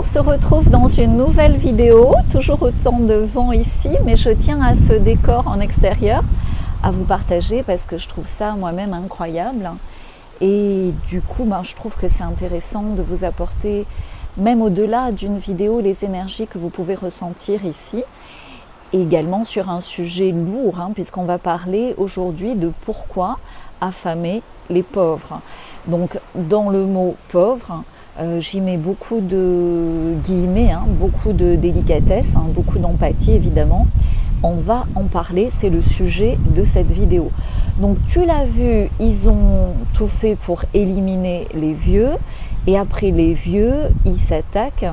on se retrouve dans une nouvelle vidéo, toujours autant de vent ici, mais je tiens à ce décor en extérieur à vous partager parce que je trouve ça moi-même incroyable. Et du coup, ben, je trouve que c'est intéressant de vous apporter, même au-delà d'une vidéo, les énergies que vous pouvez ressentir ici. Et également sur un sujet lourd, hein, puisqu'on va parler aujourd'hui de pourquoi affamer les pauvres. Donc, dans le mot pauvre, euh, j'y mets beaucoup de guillemets, hein, beaucoup de délicatesse, hein, beaucoup d'empathie évidemment. On va en parler, c'est le sujet de cette vidéo. Donc tu l'as vu, ils ont tout fait pour éliminer les vieux et après les vieux, ils s'attaquent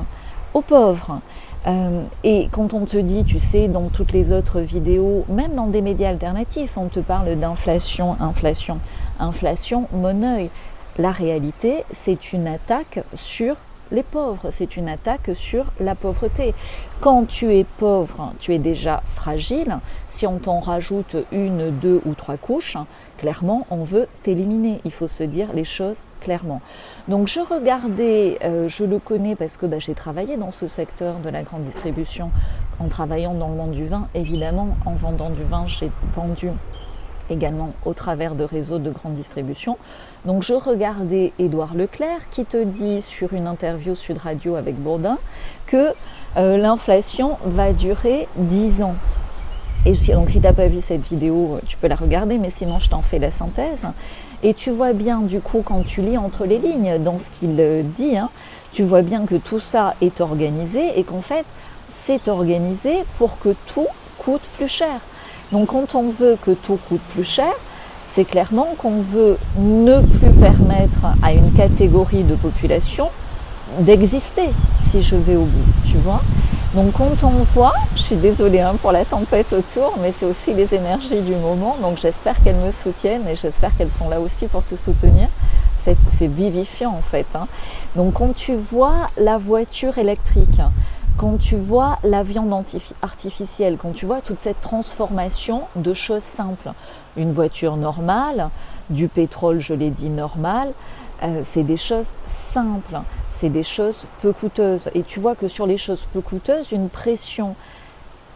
aux pauvres. Euh, et quand on te dit, tu sais, dans toutes les autres vidéos, même dans des médias alternatifs, on te parle d'inflation, inflation, inflation, mon œil. La réalité, c'est une attaque sur les pauvres, c'est une attaque sur la pauvreté. Quand tu es pauvre, tu es déjà fragile. Si on t'en rajoute une, deux ou trois couches, clairement, on veut t'éliminer. Il faut se dire les choses clairement. Donc je regardais, euh, je le connais parce que bah, j'ai travaillé dans ce secteur de la grande distribution en travaillant dans le monde du vin. Évidemment, en vendant du vin, j'ai vendu également au travers de réseaux de grande distribution. Donc je regardais Édouard Leclerc qui te dit sur une interview Sud Radio avec Bourdin que euh, l'inflation va durer 10 ans. Et donc si tu n'as pas vu cette vidéo, tu peux la regarder, mais sinon je t'en fais la synthèse. Et tu vois bien du coup quand tu lis entre les lignes dans ce qu'il euh, dit, hein, tu vois bien que tout ça est organisé et qu'en fait c'est organisé pour que tout coûte plus cher. Donc quand on veut que tout coûte plus cher, c'est clairement qu'on veut ne plus permettre à une catégorie de population d'exister, si je vais au bout, tu vois. Donc quand on voit, je suis désolée hein, pour la tempête autour, mais c'est aussi les énergies du moment, donc j'espère qu'elles me soutiennent et j'espère qu'elles sont là aussi pour te soutenir. C'est vivifiant en fait. Hein. Donc quand tu vois la voiture électrique, quand tu vois la viande artificielle, quand tu vois toute cette transformation de choses simples, une voiture normale, du pétrole, je l'ai dit, normal, euh, c'est des choses simples, c'est des choses peu coûteuses. Et tu vois que sur les choses peu coûteuses, une pression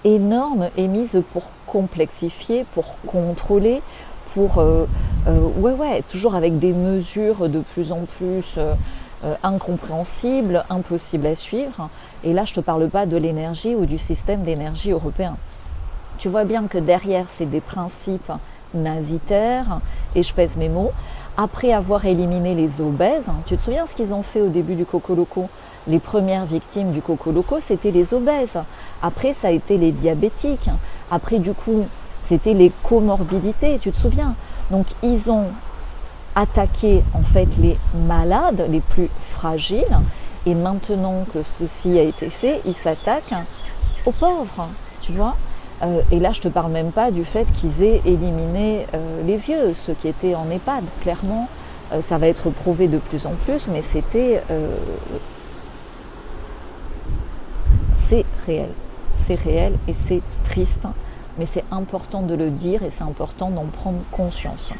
énorme est mise pour complexifier, pour contrôler, pour... Euh, euh, ouais, ouais, toujours avec des mesures de plus en plus euh, incompréhensible, impossible à suivre. Et là, je ne te parle pas de l'énergie ou du système d'énergie européen. Tu vois bien que derrière, c'est des principes nazitaires, et je pèse mes mots. Après avoir éliminé les obèses, tu te souviens ce qu'ils ont fait au début du Coco Loco Les premières victimes du Coco Loco, c'était les obèses. Après, ça a été les diabétiques. Après, du coup, c'était les comorbidités, tu te souviens? Donc, ils ont attaquer en fait les malades, les plus fragiles. Et maintenant que ceci a été fait, ils s'attaquent aux pauvres, tu vois. Euh, et là, je te parle même pas du fait qu'ils aient éliminé euh, les vieux, ceux qui étaient en EHPAD. Clairement, euh, ça va être prouvé de plus en plus, mais c'était, c'est réel, c'est réel et c'est triste mais c'est important de le dire et c'est important d'en prendre conscience.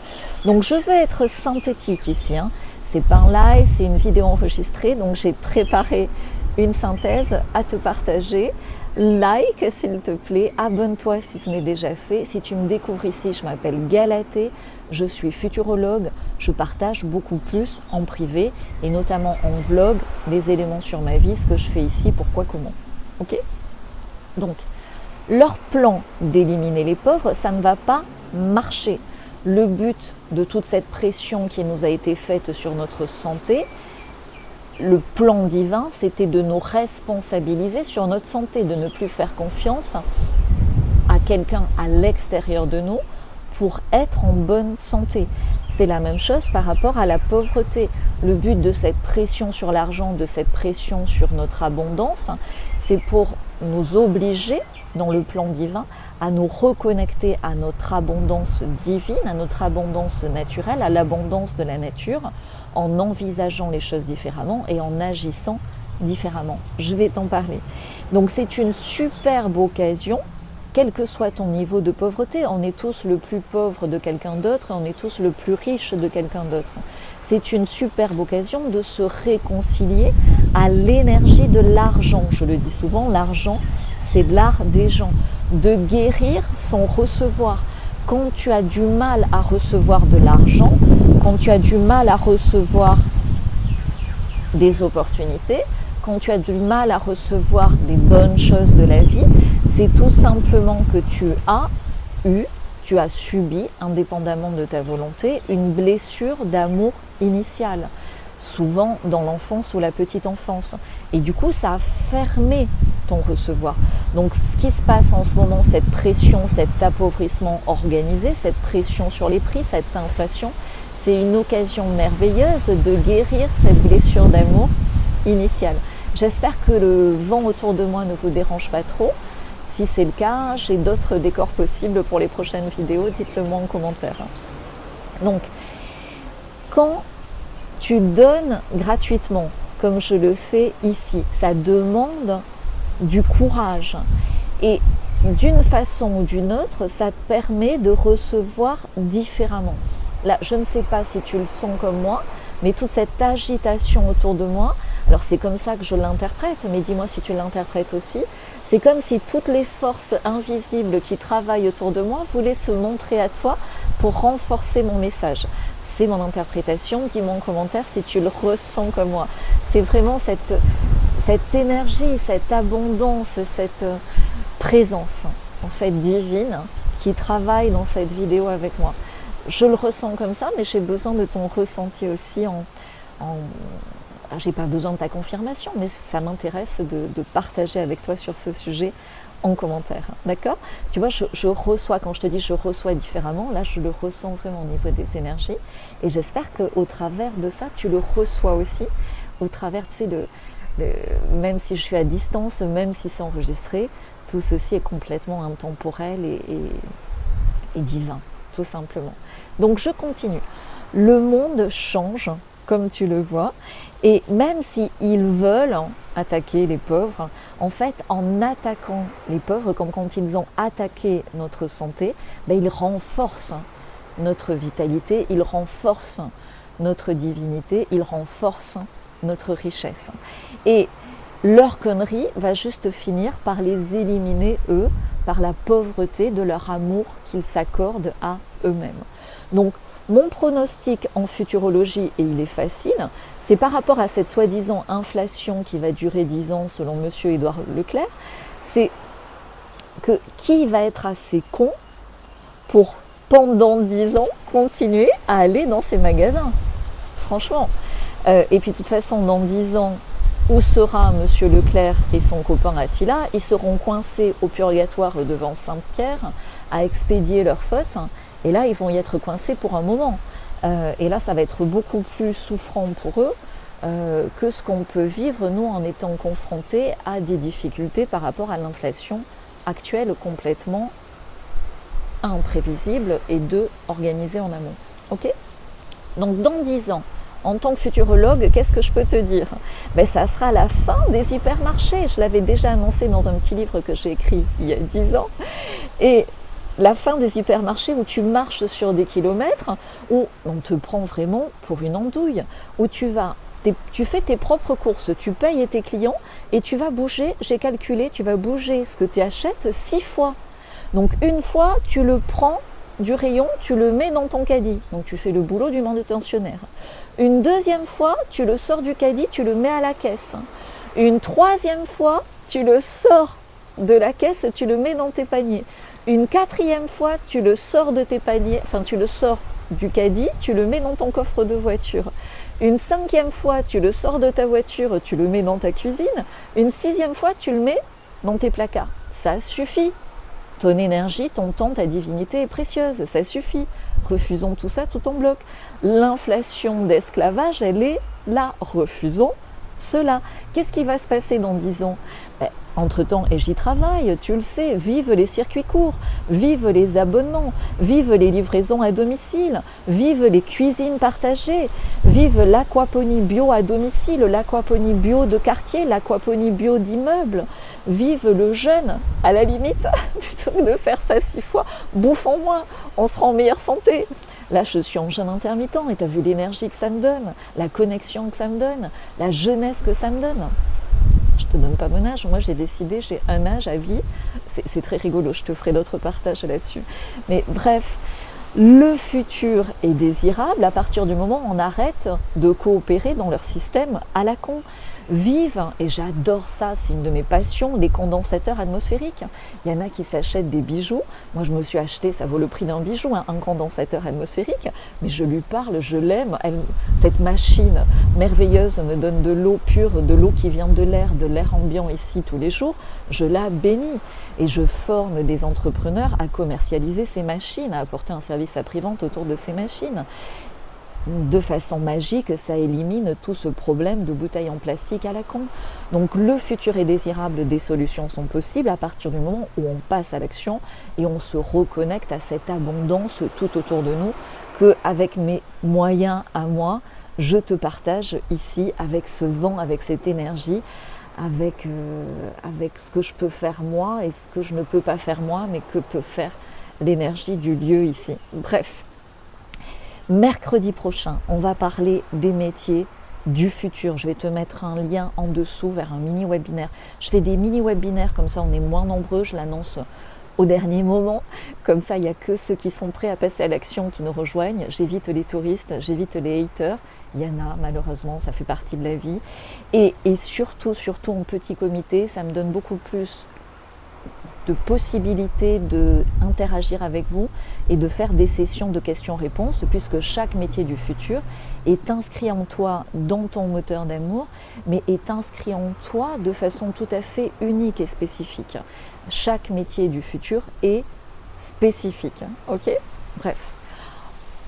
Donc je vais être synthétique ici, hein. c'est par live, c'est une vidéo enregistrée, donc j'ai préparé une synthèse à te partager. Like s'il te plaît, abonne-toi si ce n'est déjà fait. Si tu me découvres ici, je m'appelle Galatée, je suis futurologue, je partage beaucoup plus en privé et notamment en vlog des éléments sur ma vie, ce que je fais ici, pourquoi, comment. Ok? Donc, leur plan d'éliminer les pauvres, ça ne va pas marcher. Le but de toute cette pression qui nous a été faite sur notre santé, le plan divin, c'était de nous responsabiliser sur notre santé, de ne plus faire confiance à quelqu'un à l'extérieur de nous pour être en bonne santé. C'est la même chose par rapport à la pauvreté. Le but de cette pression sur l'argent, de cette pression sur notre abondance, c'est pour nous obliger dans le plan divin, à nous reconnecter à notre abondance divine, à notre abondance naturelle, à l'abondance de la nature, en envisageant les choses différemment et en agissant différemment. Je vais t'en parler. Donc c'est une superbe occasion, quel que soit ton niveau de pauvreté, on est tous le plus pauvre de quelqu'un d'autre, on est tous le plus riche de quelqu'un d'autre. C'est une superbe occasion de se réconcilier à l'énergie de l'argent. Je le dis souvent, l'argent, c'est l'art des gens. De guérir son recevoir. Quand tu as du mal à recevoir de l'argent, quand tu as du mal à recevoir des opportunités, quand tu as du mal à recevoir des bonnes choses de la vie, c'est tout simplement que tu as eu, tu as subi, indépendamment de ta volonté, une blessure d'amour initial, souvent dans l'enfance ou la petite enfance. Et du coup, ça a fermé ton recevoir. Donc ce qui se passe en ce moment, cette pression, cet appauvrissement organisé, cette pression sur les prix, cette inflation, c'est une occasion merveilleuse de guérir cette blessure d'amour initiale. J'espère que le vent autour de moi ne vous dérange pas trop. Si c'est le cas, j'ai d'autres décors possibles pour les prochaines vidéos, dites-le moi en commentaire. Donc, quand tu donnes gratuitement, comme je le fais ici, ça demande du courage. Et d'une façon ou d'une autre, ça te permet de recevoir différemment. Là, je ne sais pas si tu le sens comme moi, mais toute cette agitation autour de moi, alors c'est comme ça que je l'interprète, mais dis-moi si tu l'interprètes aussi, c'est comme si toutes les forces invisibles qui travaillent autour de moi voulaient se montrer à toi pour renforcer mon message. Mon interprétation, dis-moi en commentaire si tu le ressens comme moi. C'est vraiment cette, cette énergie, cette abondance, cette présence en fait divine qui travaille dans cette vidéo avec moi je le ressens comme ça, mais j'ai besoin de ton ressenti aussi en. j'ai pas besoin de ta confirmation, mais ça m'intéresse de, partager avec toi sur ce sujet en commentaire. D'accord? Tu vois, je, reçois, quand je te dis je reçois différemment, là je le ressens vraiment au niveau des énergies. Et j'espère qu'au travers de ça, tu le reçois aussi, au travers, tu sais, de, même si je suis à distance, même si c'est enregistré, tout ceci est complètement intemporel et divin tout simplement. Donc je continue. Le monde change, comme tu le vois, et même s'ils veulent attaquer les pauvres, en fait, en attaquant les pauvres, comme quand ils ont attaqué notre santé, ben, ils renforcent notre vitalité, ils renforcent notre divinité, ils renforcent notre richesse. Et leur connerie va juste finir par les éliminer, eux, par la pauvreté de leur amour qu'ils s'accordent à eux-mêmes. Donc, mon pronostic en futurologie, et il est facile, c'est par rapport à cette soi-disant inflation qui va durer 10 ans selon M. Édouard Leclerc, c'est que qui va être assez con pour, pendant 10 ans, continuer à aller dans ces magasins Franchement. Euh, et puis de toute façon, dans 10 ans, où sera M. Leclerc et son copain Attila? Ils seront coincés au purgatoire devant Saint-Pierre à expédier leurs fautes. Et là, ils vont y être coincés pour un moment. Euh, et là, ça va être beaucoup plus souffrant pour eux euh, que ce qu'on peut vivre, nous, en étant confrontés à des difficultés par rapport à l'inflation actuelle complètement imprévisible et de organisée en amont. Ok? Donc, dans 10 ans, en tant que futurologue, qu'est-ce que je peux te dire? Ben, Ça sera la fin des hypermarchés. Je l'avais déjà annoncé dans un petit livre que j'ai écrit il y a 10 ans. Et la fin des hypermarchés où tu marches sur des kilomètres, où on te prend vraiment pour une andouille, où tu vas, tu fais tes propres courses, tu payes tes clients et tu vas bouger, j'ai calculé, tu vas bouger ce que tu achètes six fois. Donc une fois, tu le prends du rayon, tu le mets dans ton caddie. Donc tu fais le boulot du manutentionnaire. Une deuxième fois, tu le sors du caddie, tu le mets à la caisse. Une troisième fois, tu le sors de la caisse, tu le mets dans tes paniers. Une quatrième fois, tu le sors de tes paniers, enfin tu le sors du caddie, tu le mets dans ton coffre de voiture. Une cinquième fois, tu le sors de ta voiture, tu le mets dans ta cuisine. Une sixième fois, tu le mets dans tes placards. Ça suffit. Ton énergie, ton temps, ta divinité est précieuse. Ça suffit. Refusons tout ça tout en bloc. L'inflation d'esclavage, elle est là. Refusons cela. Qu'est-ce qui va se passer dans dix ans? Ben, entre-temps, et j'y travaille, tu le sais, vive les circuits courts, vive les abonnements, vive les livraisons à domicile, vive les cuisines partagées, vive l'aquaponie bio à domicile, l'aquaponie bio de quartier, l'aquaponie bio d'immeuble, vive le jeûne, à la limite, plutôt que de faire ça six fois, bouffons moins, on sera en meilleure santé. Là, je suis en jeûne intermittent et tu as vu l'énergie que ça me donne, la connexion que ça me donne, la jeunesse que ça me donne. Te donne pas mon âge, moi j'ai décidé, j'ai un âge à vie. C'est très rigolo, je te ferai d'autres partages là-dessus. Mais bref, le futur est désirable à partir du moment où on arrête de coopérer dans leur système à la con vivent, et j'adore ça, c'est une de mes passions, les condensateurs atmosphériques. Il y en a qui s'achètent des bijoux. Moi, je me suis acheté, ça vaut le prix d'un bijou, hein, un condensateur atmosphérique, mais je lui parle, je l'aime. Cette machine merveilleuse me donne de l'eau pure, de l'eau qui vient de l'air, de l'air ambiant ici tous les jours. Je la bénis et je forme des entrepreneurs à commercialiser ces machines, à apporter un service après-vente autour de ces machines de façon magique, ça élimine tout ce problème de bouteilles en plastique à la con. Donc le futur est désirable, des solutions sont possibles à partir du moment où on passe à l'action et on se reconnecte à cette abondance tout autour de nous que avec mes moyens à moi, je te partage ici avec ce vent, avec cette énergie, avec, euh, avec ce que je peux faire moi et ce que je ne peux pas faire moi, mais que peut faire l'énergie du lieu ici. Bref, Mercredi prochain, on va parler des métiers du futur. Je vais te mettre un lien en dessous vers un mini webinaire. Je fais des mini webinaires comme ça, on est moins nombreux. Je l'annonce au dernier moment. Comme ça, il n'y a que ceux qui sont prêts à passer à l'action qui nous rejoignent. J'évite les touristes, j'évite les haters. Il y en a, malheureusement, ça fait partie de la vie. Et, et surtout, surtout en petit comité, ça me donne beaucoup plus de possibilités d'interagir avec vous et de faire des sessions de questions-réponses, puisque chaque métier du futur est inscrit en toi dans ton moteur d'amour, mais est inscrit en toi de façon tout à fait unique et spécifique. Chaque métier du futur est spécifique. Ok? Bref,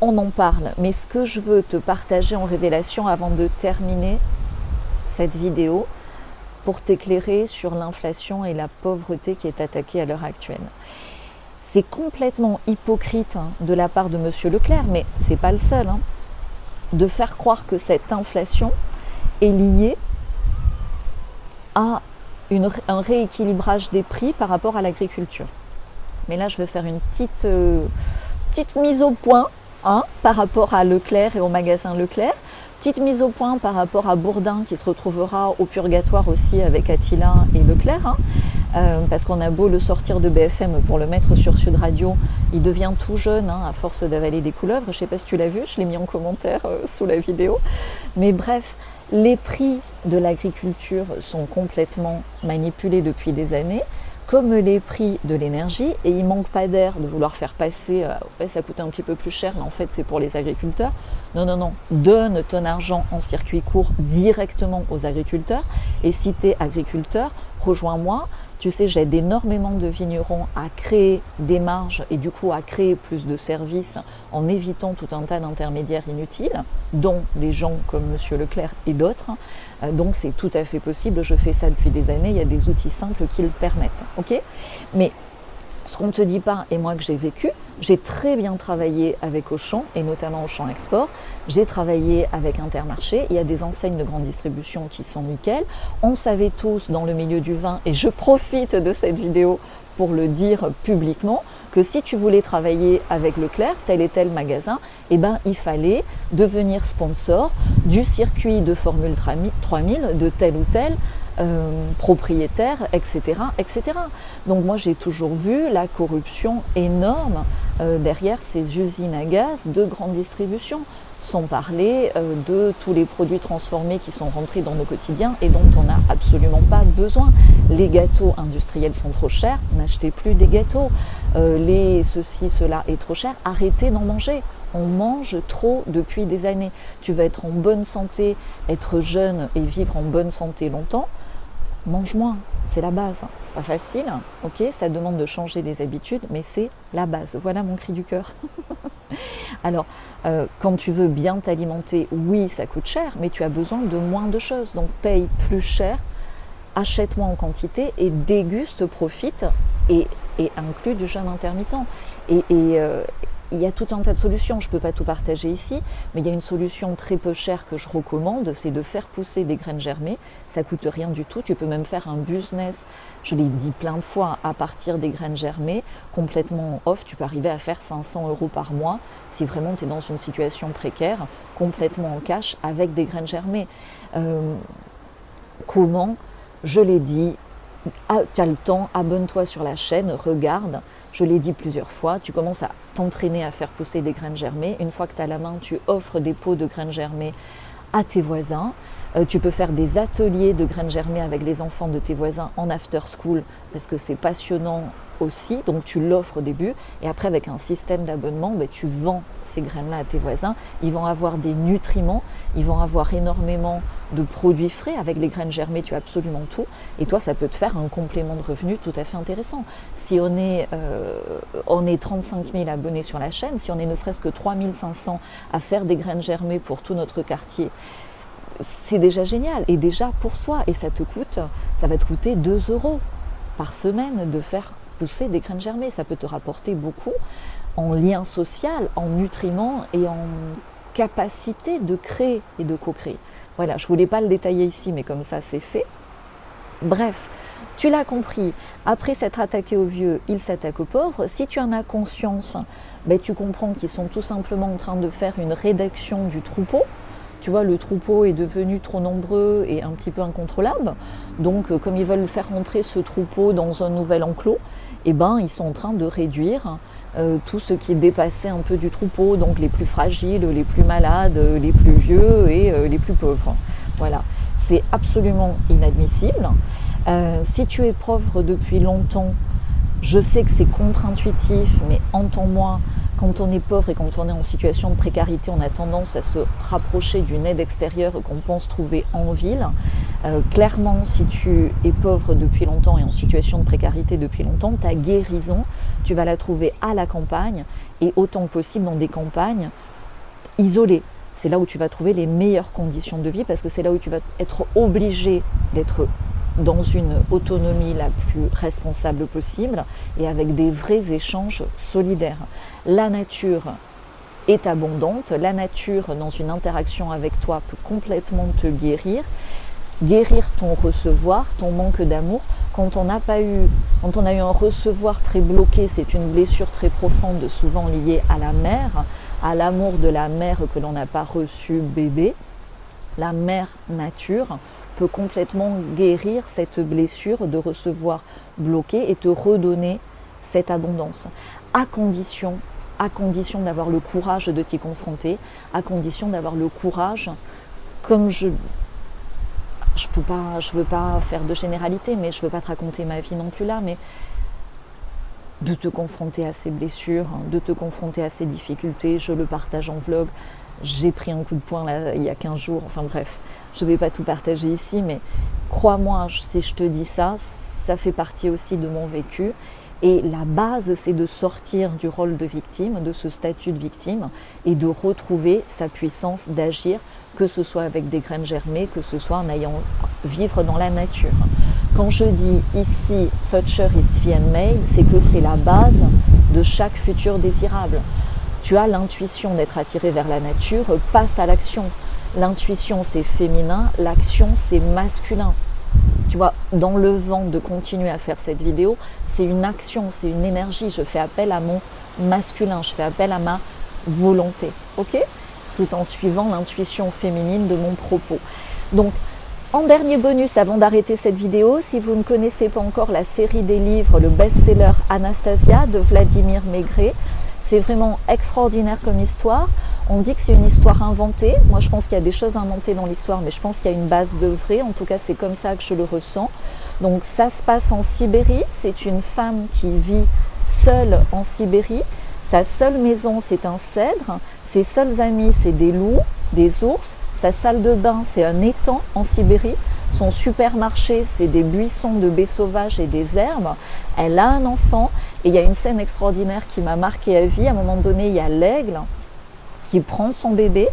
on en parle, mais ce que je veux te partager en révélation avant de terminer cette vidéo, pour t'éclairer sur l'inflation et la pauvreté qui est attaquée à l'heure actuelle. C'est complètement hypocrite hein, de la part de M. Leclerc, mais ce n'est pas le seul, hein, de faire croire que cette inflation est liée à un rééquilibrage des prix par rapport à l'agriculture. Mais là, je vais faire une petite, euh, petite mise au point hein, par rapport à Leclerc et au magasin Leclerc. Petite mise au point par rapport à Bourdin qui se retrouvera au purgatoire aussi avec Attila et Leclerc. Hein. Euh, parce qu'on a beau le sortir de BFM pour le mettre sur Sud Radio, il devient tout jeune hein, à force d'avaler des couleuvres. Je ne sais pas si tu l'as vu, je l'ai mis en commentaire euh, sous la vidéo. Mais bref, les prix de l'agriculture sont complètement manipulés depuis des années comme les prix de l'énergie, et il manque pas d'air de vouloir faire passer, euh, ça coûte un petit peu plus cher, mais en fait c'est pour les agriculteurs. Non, non, non, donne ton argent en circuit court directement aux agriculteurs, et si tu es agriculteur, rejoins-moi, tu sais, j'aide énormément de vignerons à créer des marges et du coup à créer plus de services en évitant tout un tas d'intermédiaires inutiles, dont des gens comme M. Leclerc et d'autres. Euh, donc c'est tout à fait possible, je fais ça depuis des années, il y a des outils simples qui le permettent. ok? Mais ce qu'on ne te dit pas, et moi que j'ai vécu, j'ai très bien travaillé avec Auchan, et notamment Auchan Export. J'ai travaillé avec Intermarché. Il y a des enseignes de grande distribution qui sont nickel. On savait tous dans le milieu du vin, et je profite de cette vidéo pour le dire publiquement, que si tu voulais travailler avec Leclerc, tel et tel magasin, eh ben, il fallait devenir sponsor du circuit de Formule 3000 de tel ou tel euh, propriétaires, etc., etc. Donc moi j'ai toujours vu la corruption énorme euh, derrière ces usines à gaz de grande distribution, sans parler euh, de tous les produits transformés qui sont rentrés dans nos quotidiens et dont on n'a absolument pas besoin. Les gâteaux industriels sont trop chers, n'achetez plus des gâteaux. les ceci, cela est trop cher, arrêtez d'en manger on mange trop depuis des années. Tu vas être en bonne santé, être jeune et vivre en bonne santé longtemps mange moins, c'est la base. C'est pas facile, ok Ça demande de changer des habitudes, mais c'est la base. Voilà mon cri du cœur. Alors, euh, quand tu veux bien t'alimenter, oui, ça coûte cher, mais tu as besoin de moins de choses. Donc, paye plus cher, achète moins en quantité et déguste, profite et, et inclut du jeûne intermittent. Et, et, euh, il y a tout un tas de solutions. Je ne peux pas tout partager ici, mais il y a une solution très peu chère que je recommande, c'est de faire pousser des graines germées. Ça coûte rien du tout. Tu peux même faire un business, je l'ai dit plein de fois, à partir des graines germées, complètement off. Tu peux arriver à faire 500 euros par mois si vraiment tu es dans une situation précaire, complètement en cash avec des graines germées. Euh, comment? Je l'ai dit, ah, tu as le temps, abonne-toi sur la chaîne, regarde. Je l'ai dit plusieurs fois, tu commences à t'entraîner à faire pousser des graines germées. Une fois que tu as la main, tu offres des pots de graines germées à tes voisins. Euh, tu peux faire des ateliers de graines germées avec les enfants de tes voisins en after school parce que c'est passionnant aussi. Donc tu l'offres au début et après avec un système d'abonnement, ben, tu vends ces graines-là à tes voisins. Ils vont avoir des nutriments, ils vont avoir énormément de produits frais. Avec les graines germées, tu as absolument tout. Et toi, ça peut te faire un complément de revenu tout à fait intéressant. Si on est, euh, on est 35 000 abonnés sur la chaîne, si on est ne serait-ce que 3500 à faire des graines germées pour tout notre quartier, c'est déjà génial. Et déjà pour soi. Et ça te coûte, ça va te coûter 2 euros par semaine de faire pousser des graines germées. Ça peut te rapporter beaucoup en lien social, en nutriments et en capacité de créer et de co-créer. Voilà, je ne voulais pas le détailler ici, mais comme ça c'est fait. Bref, tu l'as compris, après s'être attaqué aux vieux, il s'attaque aux pauvres. Si tu en as conscience, ben, tu comprends qu'ils sont tout simplement en train de faire une rédaction du troupeau tu vois, le troupeau est devenu trop nombreux et un petit peu incontrôlable. Donc, euh, comme ils veulent faire rentrer ce troupeau dans un nouvel enclos, eh ben, ils sont en train de réduire euh, tout ce qui dépassé un peu du troupeau, donc les plus fragiles, les plus malades, les plus vieux et euh, les plus pauvres. Voilà, c'est absolument inadmissible. si tu es pauvre depuis longtemps, je sais que c'est contre-intuitif, mais entends-moi, quand on est pauvre et quand on est en situation de précarité, on a tendance à se rapprocher d'une aide extérieure qu'on pense trouver en ville. Euh, clairement, si tu es pauvre depuis longtemps et en situation de précarité depuis longtemps, ta guérison, tu vas la trouver à la campagne et autant que possible dans des campagnes isolées. C'est là où tu vas trouver les meilleures conditions de vie parce que c'est là où tu vas être obligé d'être dans une autonomie la plus responsable possible et avec des vrais échanges solidaires. La nature est abondante, la nature dans une interaction avec toi peut complètement te guérir, guérir ton recevoir, ton manque d'amour. Quand on n'a pas eu, quand on a eu un recevoir très bloqué, c'est une blessure très profonde, souvent liée à la mère, à l'amour de la mère que l'on n'a pas reçu bébé. La mère nature peut complètement guérir cette blessure de recevoir bloqué et te redonner cette abondance, à condition, à condition d'avoir le courage de t'y confronter, à condition d'avoir le courage, comme je je peux pas, je veux pas faire de généralité, mais je veux pas te raconter ma vie non plus là, mais de te confronter à ces blessures, de te confronter à ces difficultés, je le partage en vlog. J'ai pris un coup de poing là, il y a 15 jours, enfin bref, je ne vais pas tout partager ici, mais crois-moi, si je te dis ça, ça fait partie aussi de mon vécu. Et la base, c'est de sortir du rôle de victime, de ce statut de victime, et de retrouver sa puissance d'agir, que ce soit avec des graines germées, que ce soit en ayant vivre dans la nature. Quand je dis ici Future is fee c'est que c'est la base de chaque futur désirable. Tu as l'intuition d'être attiré vers la nature, passe à l'action. L'intuition, c'est féminin, l'action, c'est masculin. Tu vois, dans le vent de continuer à faire cette vidéo, c'est une action, c'est une énergie. Je fais appel à mon masculin, je fais appel à ma volonté, ok? Tout en suivant l'intuition féminine de mon propos. Donc, en dernier bonus, avant d'arrêter cette vidéo, si vous ne connaissez pas encore la série des livres, le best-seller Anastasia de Vladimir Maigret, c'est vraiment extraordinaire comme histoire. On dit que c'est une histoire inventée. Moi, je pense qu'il y a des choses inventées dans l'histoire, mais je pense qu'il y a une base de vrai. En tout cas, c'est comme ça que je le ressens. Donc, ça se passe en Sibérie. C'est une femme qui vit seule en Sibérie. Sa seule maison, c'est un cèdre. Ses seuls amis, c'est des loups, des ours. Sa salle de bain, c'est un étang en Sibérie. Son supermarché, c'est des buissons de baies sauvages et des herbes. Elle a un enfant et il y a une scène extraordinaire qui m'a marqué à vie. À un moment donné, il y a l'aigle qui prend son bébé.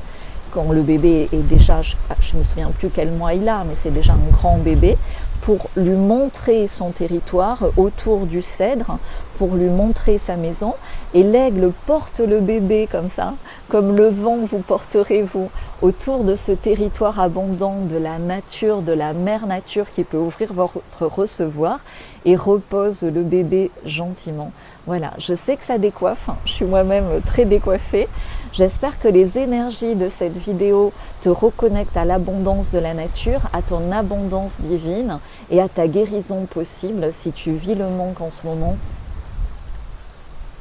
Quand le bébé est déjà, je ne me souviens plus quel mois il a, mais c'est déjà un grand bébé, pour lui montrer son territoire autour du cèdre, pour lui montrer sa maison. Et l'aigle porte le bébé comme ça, comme le vent vous porterez vous autour de ce territoire abondant de la nature, de la mère nature qui peut ouvrir votre recevoir et repose le bébé gentiment. Voilà, je sais que ça décoiffe, hein. je suis moi-même très décoiffée. J'espère que les énergies de cette vidéo te reconnectent à l'abondance de la nature, à ton abondance divine et à ta guérison possible si tu vis le manque en ce moment.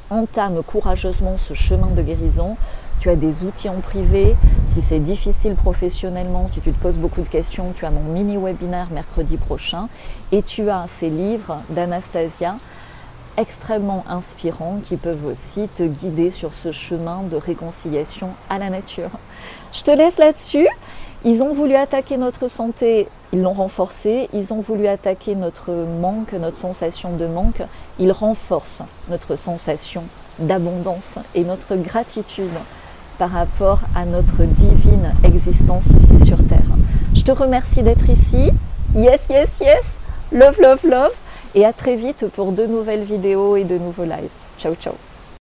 Entame courageusement ce chemin de guérison. Tu as des outils en privé. Si c'est difficile professionnellement, si tu te poses beaucoup de questions, tu as mon mini webinaire mercredi prochain et tu as ces livres d'Anastasia extrêmement inspirants qui peuvent aussi te guider sur ce chemin de réconciliation à la nature. Je te laisse là-dessus. Ils ont voulu attaquer notre santé, ils l'ont renforcée. Ils ont voulu attaquer notre manque, notre sensation de manque. Ils renforcent notre sensation d'abondance et notre gratitude par rapport à notre divine existence ici sur Terre. Je te remercie d'être ici. Yes, yes, yes. Love, love, love et à très vite pour de nouvelles vidéos et de nouveaux lives. Ciao ciao